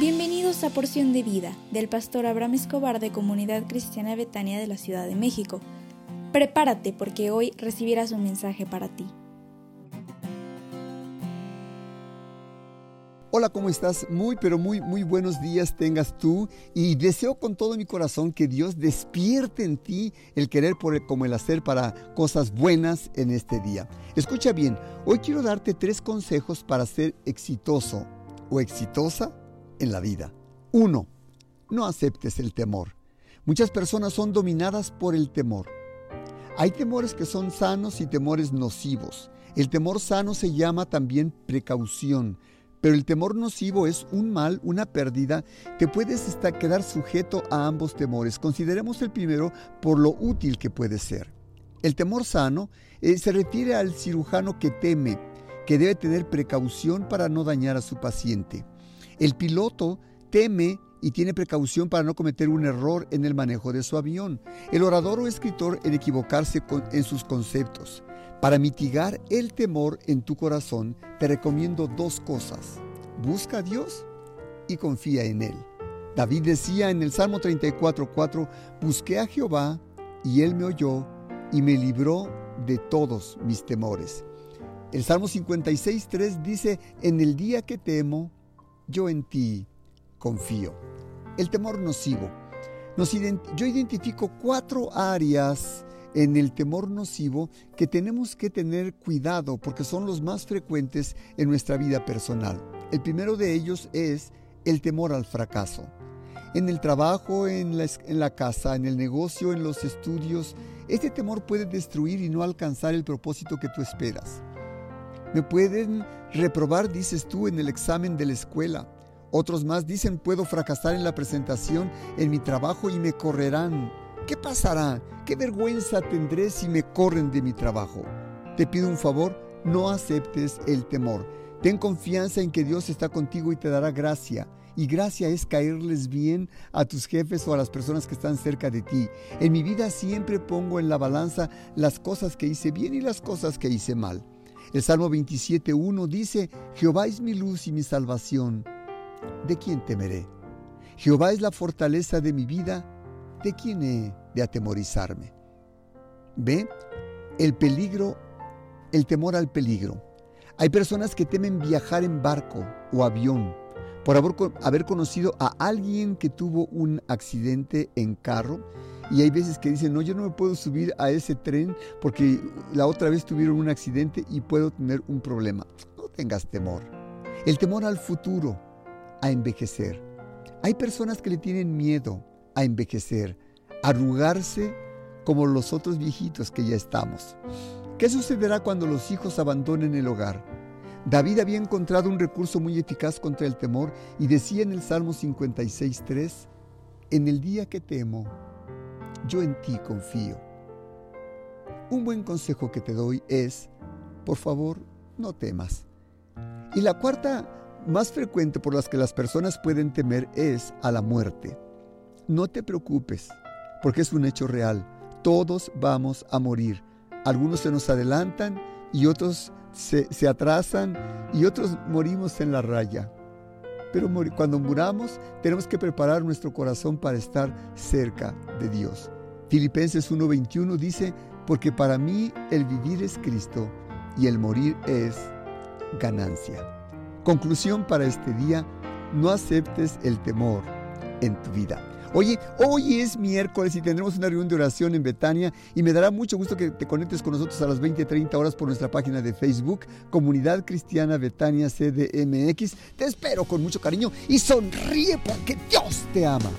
Bienvenidos a Porción de Vida del pastor Abraham Escobar de Comunidad Cristiana Betania de la Ciudad de México. Prepárate porque hoy recibirás un mensaje para ti. Hola, ¿cómo estás? Muy, pero muy, muy buenos días tengas tú y deseo con todo mi corazón que Dios despierte en ti el querer por como el hacer para cosas buenas en este día. Escucha bien, hoy quiero darte tres consejos para ser exitoso o exitosa en la vida. 1. No aceptes el temor. Muchas personas son dominadas por el temor. Hay temores que son sanos y temores nocivos. El temor sano se llama también precaución, pero el temor nocivo es un mal, una pérdida, que puedes estar, quedar sujeto a ambos temores. Consideremos el primero por lo útil que puede ser. El temor sano eh, se refiere al cirujano que teme, que debe tener precaución para no dañar a su paciente. El piloto teme y tiene precaución para no cometer un error en el manejo de su avión. El orador o escritor en equivocarse en sus conceptos. Para mitigar el temor en tu corazón, te recomiendo dos cosas. Busca a Dios y confía en Él. David decía en el Salmo 34:4, busqué a Jehová y Él me oyó y me libró de todos mis temores. El Salmo 56:3 dice, en el día que temo, yo en ti confío. El temor nocivo. yo identifico cuatro áreas en el temor nocivo que tenemos que tener cuidado porque son los más frecuentes en nuestra vida personal. El primero de ellos es el temor al fracaso. En el trabajo, en la, en la casa, en el negocio, en los estudios, este temor puede destruir y no alcanzar el propósito que tú esperas. Me pueden reprobar, dices tú, en el examen de la escuela. Otros más dicen, puedo fracasar en la presentación, en mi trabajo y me correrán. ¿Qué pasará? ¿Qué vergüenza tendré si me corren de mi trabajo? Te pido un favor, no aceptes el temor. Ten confianza en que Dios está contigo y te dará gracia. Y gracia es caerles bien a tus jefes o a las personas que están cerca de ti. En mi vida siempre pongo en la balanza las cosas que hice bien y las cosas que hice mal. El Salmo 27.1 dice, Jehová es mi luz y mi salvación. ¿De quién temeré? Jehová es la fortaleza de mi vida. ¿De quién he de atemorizarme? ¿Ve? El peligro, el temor al peligro. Hay personas que temen viajar en barco o avión por haber conocido a alguien que tuvo un accidente en carro y hay veces que dicen, no, yo no me puedo subir a ese tren porque la otra vez tuvieron un accidente y puedo tener un problema. No tengas temor. El temor al futuro, a envejecer. Hay personas que le tienen miedo a envejecer, a arrugarse como los otros viejitos que ya estamos. ¿Qué sucederá cuando los hijos abandonen el hogar? David había encontrado un recurso muy eficaz contra el temor y decía en el Salmo 56.3, en el día que temo, yo en ti confío. Un buen consejo que te doy es, por favor, no temas. Y la cuarta más frecuente por las que las personas pueden temer es a la muerte. No te preocupes, porque es un hecho real. Todos vamos a morir. Algunos se nos adelantan y otros se, se atrasan y otros morimos en la raya. Pero cuando muramos tenemos que preparar nuestro corazón para estar cerca de Dios. Filipenses 1:21 dice, porque para mí el vivir es Cristo y el morir es ganancia. Conclusión para este día, no aceptes el temor en tu vida. Oye, hoy es miércoles y tendremos una reunión de oración en Betania y me dará mucho gusto que te conectes con nosotros a las 20:30 horas por nuestra página de Facebook, Comunidad Cristiana Betania CDMX. Te espero con mucho cariño y sonríe porque Dios te ama.